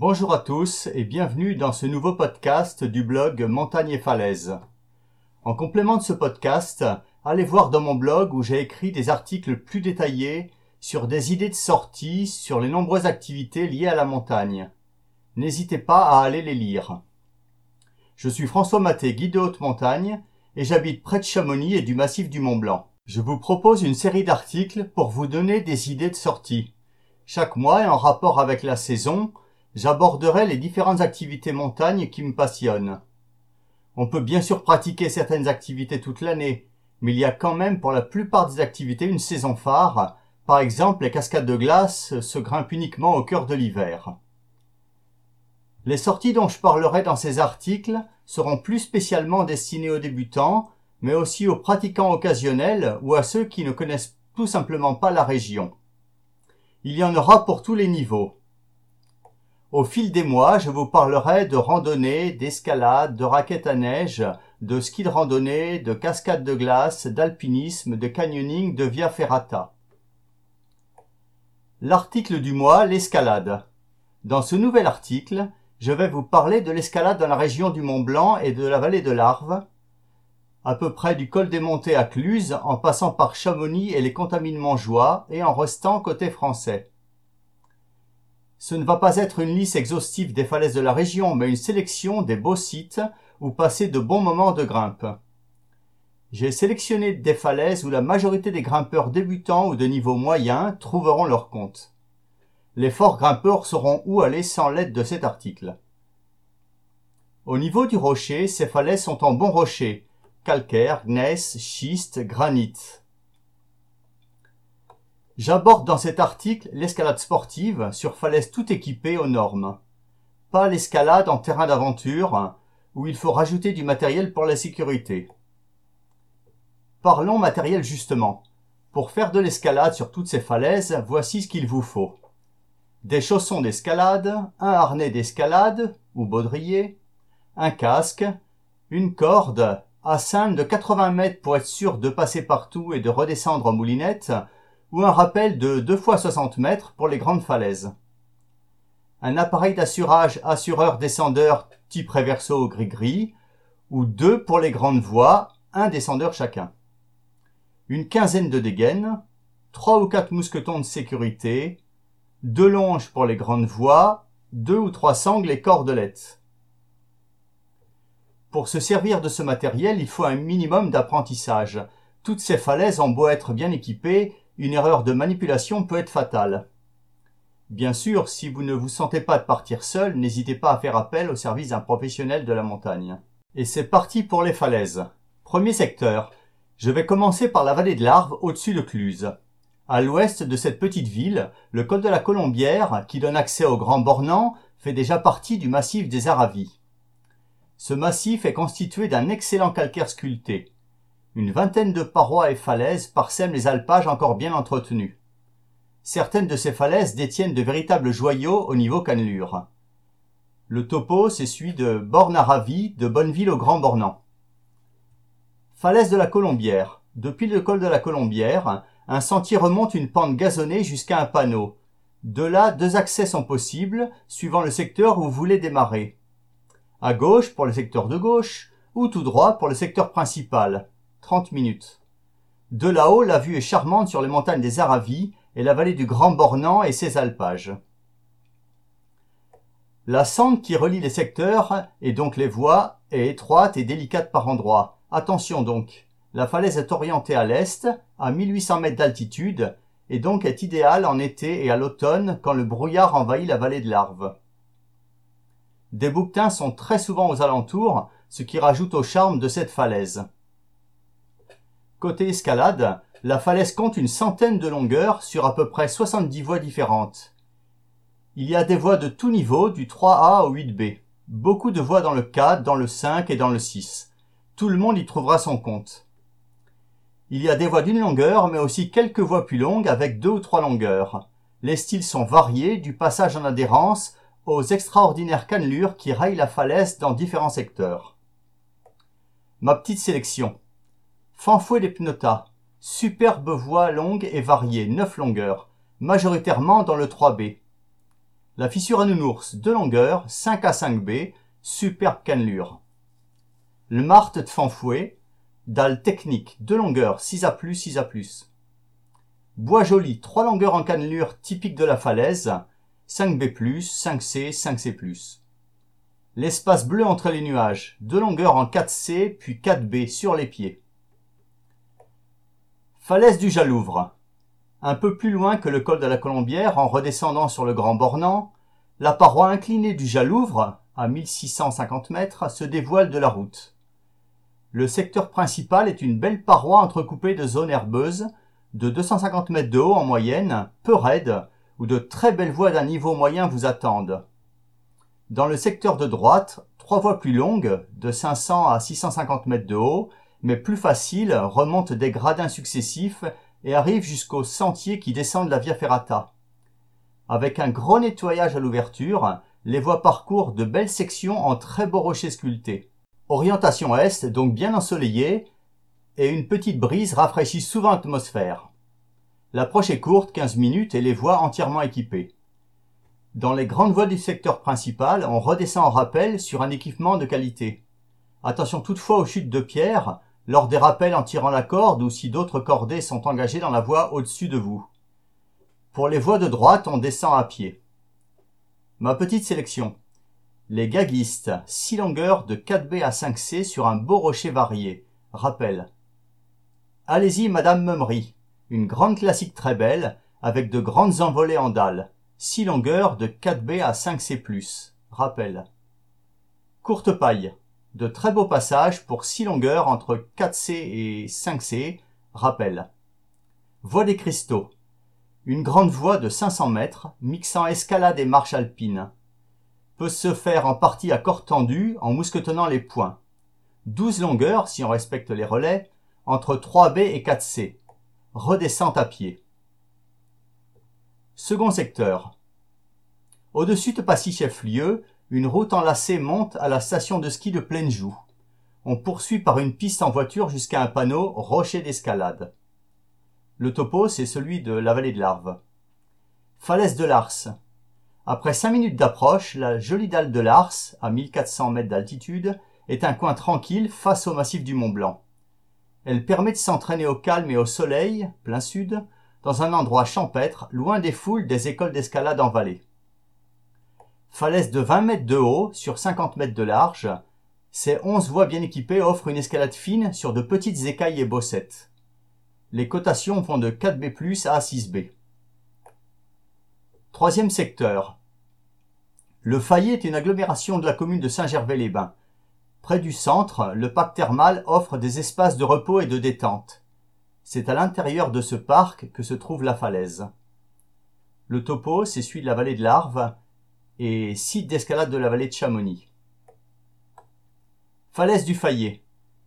Bonjour à tous et bienvenue dans ce nouveau podcast du blog Montagne et Falaise. En complément de ce podcast, allez voir dans mon blog où j'ai écrit des articles plus détaillés sur des idées de sortie sur les nombreuses activités liées à la montagne. N'hésitez pas à aller les lire. Je suis François Maté, guide de haute montagne, et j'habite près de Chamonix et du massif du Mont Blanc. Je vous propose une série d'articles pour vous donner des idées de sortie. Chaque mois et en rapport avec la saison, j'aborderai les différentes activités montagne qui me passionnent. On peut bien sûr pratiquer certaines activités toute l'année, mais il y a quand même pour la plupart des activités une saison phare. Par exemple, les cascades de glace se grimpent uniquement au cœur de l'hiver. Les sorties dont je parlerai dans ces articles seront plus spécialement destinées aux débutants, mais aussi aux pratiquants occasionnels ou à ceux qui ne connaissent tout simplement pas la région. Il y en aura pour tous les niveaux. Au fil des mois, je vous parlerai de randonnée, d'escalade, de raquettes à neige, de ski de randonnée, de cascade de glace, d'alpinisme, de canyoning, de via ferrata. L'article du mois, l'escalade. Dans ce nouvel article, je vais vous parler de l'escalade dans la région du Mont Blanc et de la vallée de l'Arve, à peu près du col des Montées à Cluse, en passant par Chamonix et les contamines Montjoie, et en restant côté français. Ce ne va pas être une liste exhaustive des falaises de la région, mais une sélection des beaux sites où passer de bons moments de grimpe. J'ai sélectionné des falaises où la majorité des grimpeurs débutants ou de niveau moyen trouveront leur compte. Les forts grimpeurs sauront où aller sans l'aide de cet article. Au niveau du rocher, ces falaises sont en bon rocher, calcaire, gneiss, schiste, granit. J'aborde dans cet article l'escalade sportive sur falaise tout équipée aux normes. Pas l'escalade en terrain d'aventure, où il faut rajouter du matériel pour la sécurité. Parlons matériel justement. Pour faire de l'escalade sur toutes ces falaises, voici ce qu'il vous faut. Des chaussons d'escalade, un harnais d'escalade, ou baudrier, un casque, une corde, à de 80 mètres pour être sûr de passer partout et de redescendre en moulinette, ou un rappel de 2 fois 60 mètres pour les grandes falaises. Un appareil d'assurage assureur-descendeur type reverso gris-gris, ou deux pour les grandes voies, un descendeur chacun. Une quinzaine de dégaines, trois ou quatre mousquetons de sécurité, deux longes pour les grandes voies, deux ou trois sangles et cordelettes. Pour se servir de ce matériel, il faut un minimum d'apprentissage. Toutes ces falaises ont beau être bien équipées, une erreur de manipulation peut être fatale. Bien sûr, si vous ne vous sentez pas de partir seul, n'hésitez pas à faire appel au service d'un professionnel de la montagne. Et c'est parti pour les falaises. Premier secteur. Je vais commencer par la vallée de l'Arve au-dessus de Cluse. À l'ouest de cette petite ville, le col de la Colombière, qui donne accès au Grand Bornand, fait déjà partie du massif des Aravis. Ce massif est constitué d'un excellent calcaire sculpté. Une vingtaine de parois et falaises parsèment les alpages encore bien entretenus. Certaines de ces falaises détiennent de véritables joyaux au niveau cannelure. Le topo, celui de Borne à Ravi, de Bonneville au Grand Bornand. Falaise de la Colombière. Depuis le col de la Colombière, un sentier remonte une pente gazonnée jusqu'à un panneau. De là, deux accès sont possibles, suivant le secteur où vous voulez démarrer. À gauche pour le secteur de gauche, ou tout droit pour le secteur principal. 30 minutes. De là-haut, la vue est charmante sur les montagnes des Aravis et la vallée du Grand Bornand et ses alpages. La sente qui relie les secteurs, et donc les voies, est étroite et délicate par endroits. Attention donc, la falaise est orientée à l'est, à 1800 mètres d'altitude, et donc est idéale en été et à l'automne quand le brouillard envahit la vallée de l'Arve. Des bouquetins sont très souvent aux alentours, ce qui rajoute au charme de cette falaise. Côté escalade, la falaise compte une centaine de longueurs sur à peu près 70 voies différentes. Il y a des voies de tout niveau, du 3A au 8B. Beaucoup de voies dans le 4, dans le 5 et dans le 6. Tout le monde y trouvera son compte. Il y a des voies d'une longueur, mais aussi quelques voies plus longues avec deux ou trois longueurs. Les styles sont variés, du passage en adhérence aux extraordinaires cannelures qui raillent la falaise dans différents secteurs. Ma petite sélection. Fanfouet des Pnetas. Superbe voie longue et variée, neuf longueurs, majoritairement dans le 3B. La fissure à nounours de longueur 5 à 5B, superbe cannelure. Le Marthe de Fanfouet, dalle technique de longueur 6 à plus 6 à plus. Bois joli, 3 longueurs en cannelure typique de la falaise, 5B+, 5C, 5C+. L'espace bleu entre les nuages, de longueur en 4C puis 4B sur les pieds. Falaise du Jalouvre. Un peu plus loin que le col de la Colombière, en redescendant sur le Grand Bornand, la paroi inclinée du Jalouvre, à 1650 mètres, se dévoile de la route. Le secteur principal est une belle paroi entrecoupée de zones herbeuses, de 250 mètres de haut en moyenne, peu raides, où de très belles voies d'un niveau moyen vous attendent. Dans le secteur de droite, trois voies plus longues, de 500 à 650 mètres de haut, mais plus faciles, remontent des gradins successifs et arrivent jusqu'aux sentiers qui descendent la Via Ferrata. Avec un gros nettoyage à l'ouverture, les voies parcourent de belles sections en très beaux rochers sculptés. Orientation est, donc bien ensoleillée, et une petite brise rafraîchit souvent l'atmosphère. L'approche est courte, 15 minutes, et les voies entièrement équipées. Dans les grandes voies du secteur principal, on redescend en rappel sur un équipement de qualité. Attention toutefois aux chutes de pierre, lors des rappels en tirant la corde ou si d'autres cordées sont engagées dans la voie au-dessus de vous. Pour les voies de droite, on descend à pied. Ma petite sélection. Les gaguistes, 6 longueurs de 4B à 5C sur un beau rocher varié. Rappel. Allez-y, Madame Mummery une grande classique très belle, avec de grandes envolées en dalles, six longueurs de 4B à 5C+. Rappel. Courte paille. De très beaux passages pour six longueurs entre 4C et 5C. Rappel. Voie des cristaux. Une grande voie de 500 mètres, mixant escalade et marche alpine. Peut se faire en partie à corps tendu, en mousquetonnant les points. 12 longueurs, si on respecte les relais, entre 3B et 4C redescend à pied. Second secteur. Au-dessus de Passy-Chef-Lieu, une route enlacée monte à la station de ski de Plaine-Joux. On poursuit par une piste en voiture jusqu'à un panneau rocher d'escalade. Le topo, c'est celui de la vallée de l'Arve. Falaise de Lars. Après cinq minutes d'approche, la jolie dalle de Lars, à 1400 mètres d'altitude, est un coin tranquille face au massif du Mont Blanc. Elle permet de s'entraîner au calme et au soleil, plein sud, dans un endroit champêtre, loin des foules des écoles d'escalade en vallée. Falaise de 20 mètres de haut sur 50 mètres de large, ces 11 voies bien équipées offrent une escalade fine sur de petites écailles et bossettes. Les cotations vont de 4B+, à 6B. Troisième secteur. Le Fayet est une agglomération de la commune de Saint-Gervais-les-Bains. Près du centre, le parc thermal offre des espaces de repos et de détente. C'est à l'intérieur de ce parc que se trouve la falaise. Le topo, c'est de la vallée de l'Arve et site d'escalade de la vallée de Chamonix. Falaise du Fayet.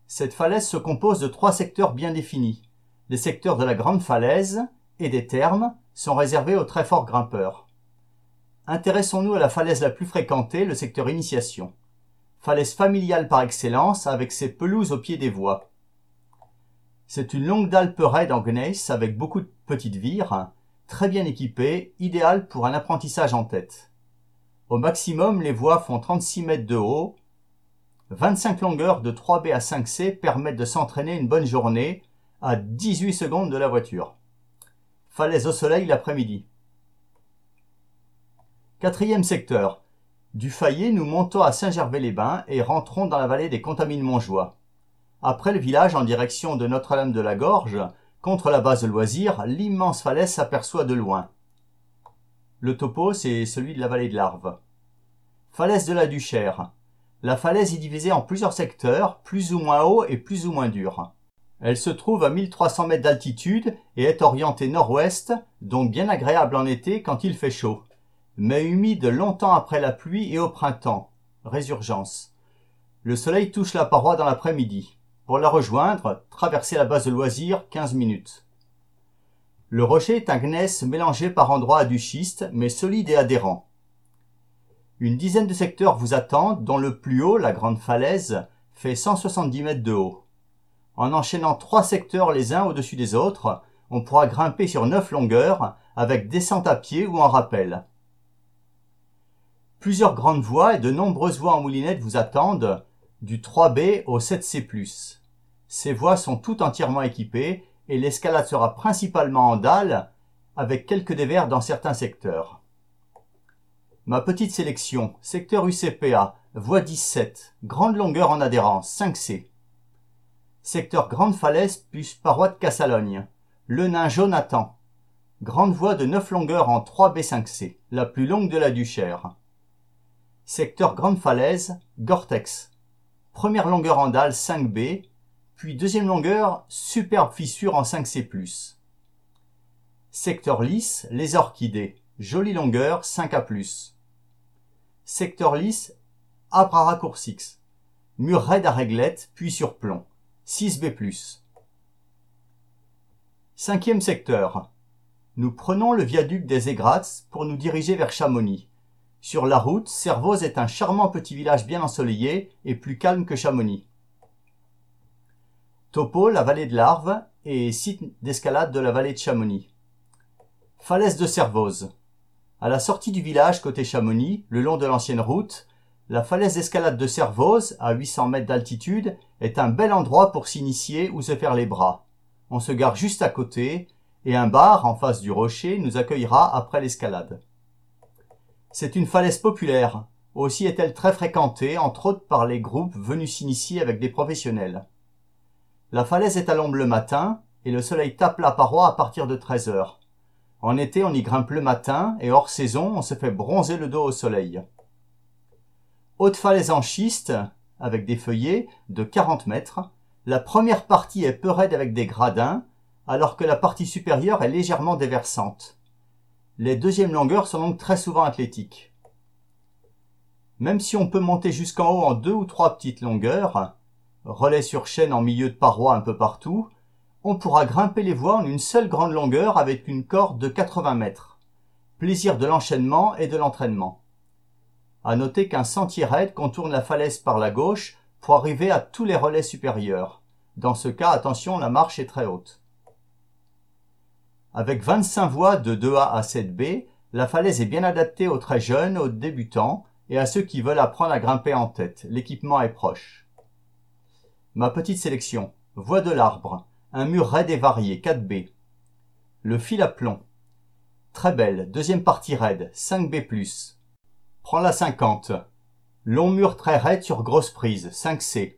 Cette falaise se compose de trois secteurs bien définis. Les secteurs de la grande falaise et des thermes sont réservés aux très forts grimpeurs. Intéressons-nous à la falaise la plus fréquentée, le secteur initiation falaise familiale par excellence avec ses pelouses au pied des voies. C'est une longue dalle en gneiss avec beaucoup de petites vires, très bien équipée, idéale pour un apprentissage en tête. Au maximum, les voies font 36 mètres de haut. 25 longueurs de 3B à 5C permettent de s'entraîner une bonne journée à 18 secondes de la voiture. Falaise au soleil l'après-midi. Quatrième secteur. Du Fayet, nous montons à Saint-Gervais-les-Bains et rentrons dans la vallée des Contamines Montjoie. Après le village en direction de Notre-Dame de la Gorge, contre la base de loisirs, l'immense falaise s'aperçoit de loin. Le topo, c'est celui de la vallée de l'Arve. Falaise de la Duchère. La falaise est divisée en plusieurs secteurs, plus ou moins hauts et plus ou moins durs. Elle se trouve à 1300 mètres d'altitude et est orientée nord-ouest, donc bien agréable en été quand il fait chaud mais humide longtemps après la pluie et au printemps. Résurgence. Le soleil touche la paroi dans l'après-midi. Pour la rejoindre, traversez la base de loisirs 15 minutes. Le rocher est un gneiss mélangé par endroits à du schiste, mais solide et adhérent. Une dizaine de secteurs vous attendent, dont le plus haut, la grande falaise, fait 170 mètres de haut. En enchaînant trois secteurs les uns au-dessus des autres, on pourra grimper sur neuf longueurs, avec descente à pied ou en rappel. Plusieurs grandes voies et de nombreuses voies en moulinette vous attendent, du 3B au 7C+. Ces voies sont toutes entièrement équipées et l'escalade sera principalement en dalle, avec quelques dévers dans certains secteurs. Ma petite sélection, secteur UCPA, voie 17, grande longueur en adhérence, 5C. Secteur Grande Falaise plus Parois de Cassalogne, le nain Jonathan. Grande voie de 9 longueurs en 3B5C, la plus longue de la Duchère. Secteur Grande Falaise, Gortex. Première longueur en dalle 5B, puis deuxième longueur, superbe fissure en 5C+. Secteur lisse, les orchidées. Jolie longueur, 5A+. Secteur lisse, Abra raccourcix. Mur raide à réglette, puis sur plomb. 6B+. Cinquième secteur. Nous prenons le viaduc des Égrats pour nous diriger vers Chamonix. Sur la route, Servoz est un charmant petit village bien ensoleillé et plus calme que Chamonix. Topo, la vallée de l'Arve et site d'escalade de la vallée de Chamonix. Falaise de Servoz. À la sortie du village côté Chamonix, le long de l'ancienne route, la falaise d'escalade de Servoz, à 800 mètres d'altitude, est un bel endroit pour s'initier ou se faire les bras. On se gare juste à côté, et un bar en face du rocher nous accueillera après l'escalade. C'est une falaise populaire. Aussi est-elle très fréquentée, entre autres par les groupes venus s'initier avec des professionnels. La falaise est à l'ombre le matin, et le soleil tape la paroi à partir de 13 heures. En été, on y grimpe le matin, et hors saison, on se fait bronzer le dos au soleil. Haute falaise en schiste, avec des feuillets, de 40 mètres. La première partie est peu raide avec des gradins, alors que la partie supérieure est légèrement déversante. Les deuxièmes longueurs sont donc très souvent athlétiques. Même si on peut monter jusqu'en haut en deux ou trois petites longueurs, relais sur chaîne en milieu de paroi un peu partout, on pourra grimper les voies en une seule grande longueur avec une corde de 80 mètres. Plaisir de l'enchaînement et de l'entraînement. À noter qu'un sentier raide contourne la falaise par la gauche pour arriver à tous les relais supérieurs. Dans ce cas, attention, la marche est très haute. Avec 25 voies de 2A à 7B, la falaise est bien adaptée aux très jeunes, aux débutants et à ceux qui veulent apprendre à grimper en tête. L'équipement est proche. Ma petite sélection. Voie de l'arbre. Un mur raide et varié, 4B. Le fil à plomb. Très belle, deuxième partie raide, 5B+. Prends la 50. Long mur très raide sur grosse prise, 5C.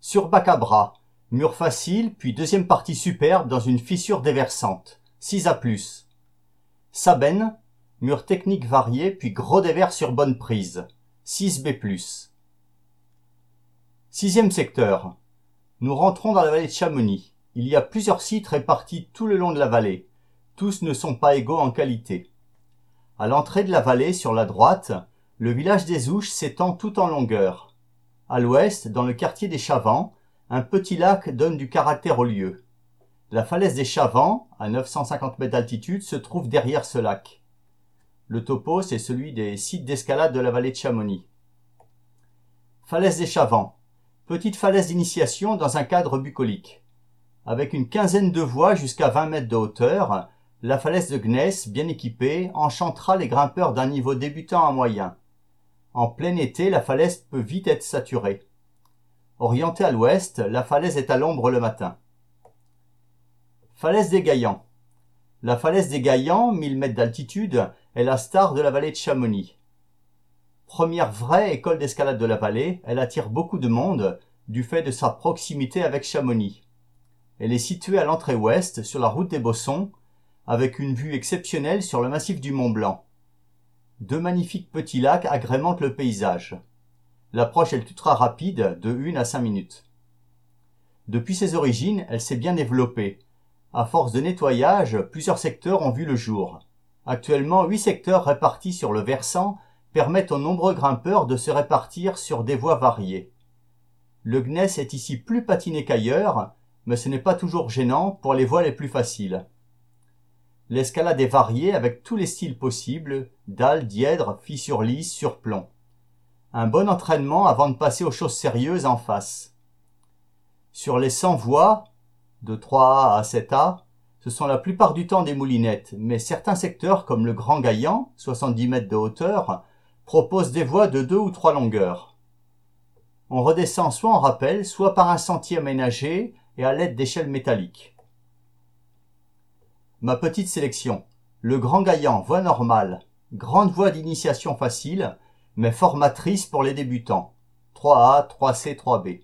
Sur bac à bras, Mur facile, puis deuxième partie superbe dans une fissure déversante. 6 A+. Sabène, mur technique varié, puis gros dévers sur bonne prise. 6B+. Sixième secteur. Nous rentrons dans la vallée de Chamonix. Il y a plusieurs sites répartis tout le long de la vallée. Tous ne sont pas égaux en qualité. À l'entrée de la vallée, sur la droite, le village des Ouches s'étend tout en longueur. À l'ouest, dans le quartier des Chavants, un petit lac donne du caractère au lieu. La falaise des Chavants, à 950 mètres d'altitude, se trouve derrière ce lac. Le topo, c'est celui des sites d'escalade de la vallée de Chamonix. Falaise des Chavants. Petite falaise d'initiation dans un cadre bucolique. Avec une quinzaine de voies jusqu'à 20 mètres de hauteur, la falaise de Gneiss, bien équipée, enchantera les grimpeurs d'un niveau débutant à moyen. En plein été, la falaise peut vite être saturée. Orientée à l'ouest, la falaise est à l'ombre le matin. Falaise des Gaillans. La falaise des Gaillans, 1000 mètres d'altitude, est la star de la vallée de Chamonix. Première vraie école d'escalade de la vallée, elle attire beaucoup de monde du fait de sa proximité avec Chamonix. Elle est située à l'entrée ouest, sur la route des Bossons, avec une vue exceptionnelle sur le massif du Mont Blanc. Deux magnifiques petits lacs agrémentent le paysage. L'approche est ultra rapide, de 1 à 5 minutes. Depuis ses origines, elle s'est bien développée. À force de nettoyage, plusieurs secteurs ont vu le jour. Actuellement, huit secteurs répartis sur le versant permettent aux nombreux grimpeurs de se répartir sur des voies variées. Le gneiss est ici plus patiné qu'ailleurs, mais ce n'est pas toujours gênant pour les voies les plus faciles. L'escalade est variée avec tous les styles possibles, dalles, dièdres, fissures lisses, surplomb un bon entraînement avant de passer aux choses sérieuses en face. Sur les 100 voies, de 3A à 7A, ce sont la plupart du temps des moulinettes, mais certains secteurs comme le Grand Gaillan, 70 mètres de hauteur, propose des voies de deux ou trois longueurs. On redescend soit en rappel, soit par un sentier aménagé et à l'aide d'échelles métalliques. Ma petite sélection. Le Grand Gaillan, voie normale. Grande voie d'initiation facile, mais formatrice pour les débutants. 3A, 3C, 3B.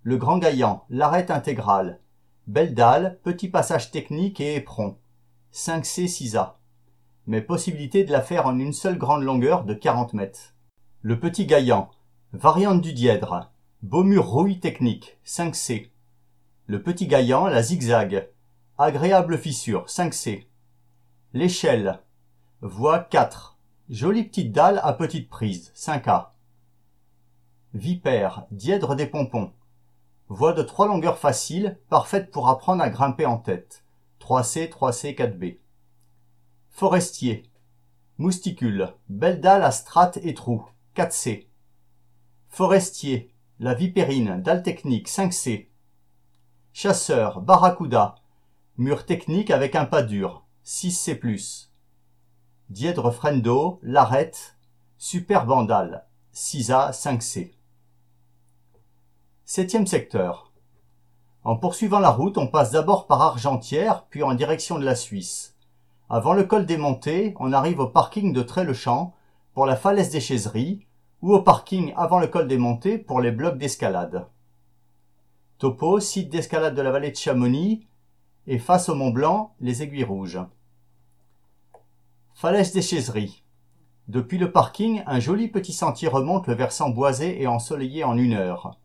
Le Grand Gaillan, l'arête intégrale. Belle dalle, petit passage technique et éperon. 5C, 6A. Mais possibilité de la faire en une seule grande longueur de 40 mètres. Le Petit Gaillan, variante du dièdre. Beau mur rouille technique, 5C. Le Petit Gaillan, la zigzag. Agréable fissure, 5C. L'échelle. Voie 4. Jolie petite dalle à petite prise, 5A. Vipère, dièdre des pompons. Voie de trois longueurs faciles, parfaite pour apprendre à grimper en tête. 3C, 3C, 4B. Forestier. Mousticule. Belle dalle à strates et trous. 4C. Forestier. La vipérine. Dalle technique. 5C. Chasseur. Barracuda. Mur technique avec un pas dur. 6C+. Dièdre Frendo, Larette, Super Bandal, 6A, 5C. Septième secteur. En poursuivant la route, on passe d'abord par Argentière, puis en direction de la Suisse. Avant le col des Montées, on arrive au parking de Tré-le-Champ pour la falaise des Chaiseries, ou au parking avant le col des Montées pour les blocs d'escalade. Topo, site d'escalade de la vallée de Chamonix, et face au Mont Blanc, les aiguilles rouges. Falaise des Chaiseries. Depuis le parking, un joli petit sentier remonte le versant boisé et ensoleillé en une heure.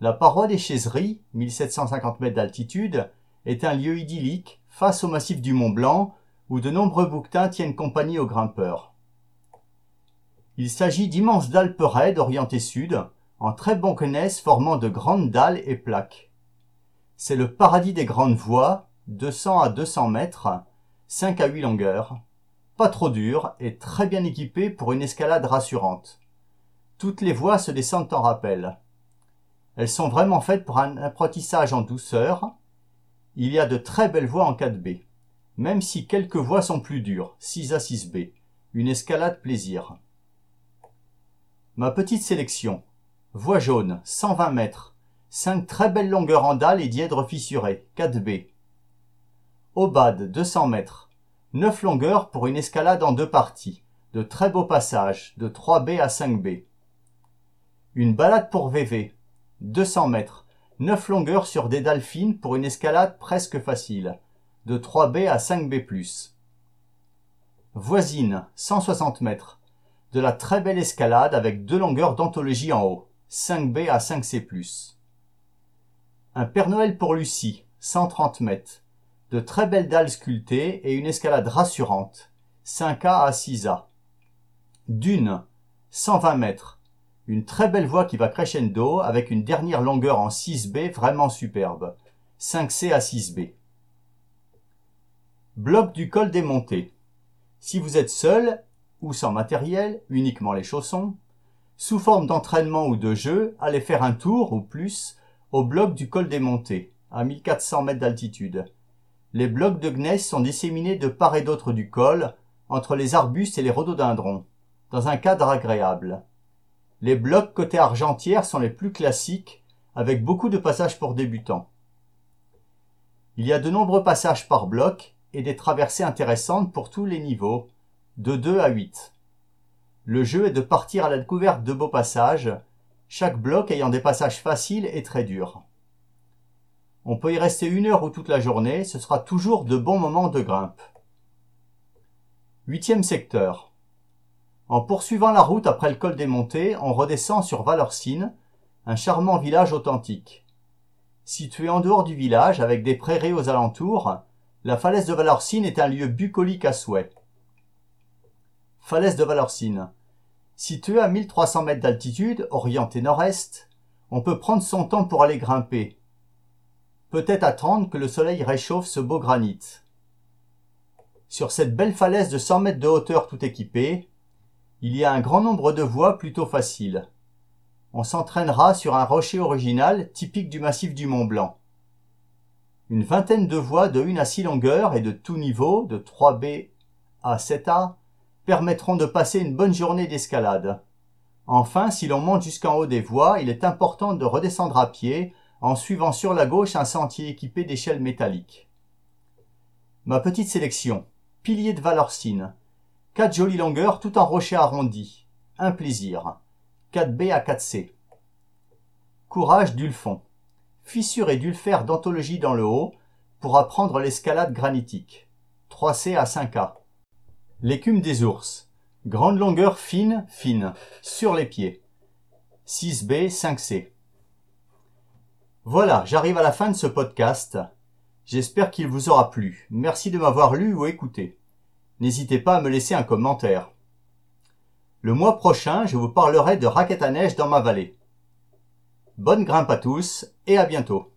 La paroi des Chaiseries, 1750 mètres d'altitude, est un lieu idyllique face au massif du Mont Blanc où de nombreux bouquetins tiennent compagnie aux grimpeurs. Il s'agit d'immenses dalles raides orientées sud, en très bon connaisse formant de grandes dalles et plaques. C'est le paradis des grandes voies, 200 à 200 mètres, 5 à 8 longueurs, pas trop dur et très bien équipé pour une escalade rassurante. Toutes les voies se descendent en rappel. Elles sont vraiment faites pour un apprentissage en douceur. Il y a de très belles voies en 4B, même si quelques voies sont plus dures, 6 à 6B. Une escalade plaisir. Ma petite sélection. Voie jaune, 120 mètres. 5 très belles longueurs en dalle et dièdres fissurés, 4B. Obad, 200 mètres. 9 longueurs pour une escalade en deux parties, de très beaux passages, de 3B à 5B. Une balade pour VV, 200 mètres, 9 longueurs sur des dalles fines pour une escalade presque facile, de 3B à 5B+. Voisine, 160 mètres, de la très belle escalade avec deux longueurs d'anthologie en haut, 5B à 5C+. Un Père Noël pour Lucie, 130 mètres, de très belles dalles sculptées et une escalade rassurante, 5A à 6A. Dune, 120 mètres, une très belle voie qui va crescendo avec une dernière longueur en 6B vraiment superbe, 5C à 6B. Bloc du col des montées. Si vous êtes seul ou sans matériel, uniquement les chaussons, sous forme d'entraînement ou de jeu, allez faire un tour ou plus au bloc du col des montées, à 1400 mètres d'altitude. Les blocs de gneiss sont disséminés de part et d'autre du col, entre les arbustes et les rhododendrons, dans un cadre agréable. Les blocs côté argentière sont les plus classiques, avec beaucoup de passages pour débutants. Il y a de nombreux passages par bloc et des traversées intéressantes pour tous les niveaux, de 2 à 8. Le jeu est de partir à la découverte de beaux passages, chaque bloc ayant des passages faciles et très durs. On peut y rester une heure ou toute la journée, ce sera toujours de bons moments de grimpe. Huitième secteur. En poursuivant la route après le col des montées, on redescend sur Valorcine, un charmant village authentique. Situé en dehors du village, avec des prairies aux alentours, la falaise de Valorcine est un lieu bucolique à souhait. Falaise de Valorcine. Située à 1300 mètres d'altitude, orientée nord-est, on peut prendre son temps pour aller grimper, peut-être attendre que le soleil réchauffe ce beau granit. Sur cette belle falaise de 100 mètres de hauteur tout équipée, il y a un grand nombre de voies plutôt faciles. On s'entraînera sur un rocher original typique du massif du Mont Blanc. Une vingtaine de voies de 1 à 6 longueurs et de tout niveau, de 3B à 7A, permettront de passer une bonne journée d'escalade. Enfin, si l'on monte jusqu'en haut des voies, il est important de redescendre à pied en suivant sur la gauche un sentier équipé d'échelles métalliques. Ma petite sélection. Pilier de Valorcine. Quatre jolies longueurs tout en rocher arrondi. Un plaisir. 4B à 4C. Courage d'Ulfon. Fissure et d'ulfère d'anthologie dans le haut pour apprendre l'escalade granitique. 3C à 5A. L'écume des ours. Grande longueur fine, fine, sur les pieds. 6B, 5C. Voilà, j'arrive à la fin de ce podcast. J'espère qu'il vous aura plu. Merci de m'avoir lu ou écouté. N'hésitez pas à me laisser un commentaire. Le mois prochain, je vous parlerai de raquettes à neige dans ma vallée. Bonne grimpe à tous et à bientôt.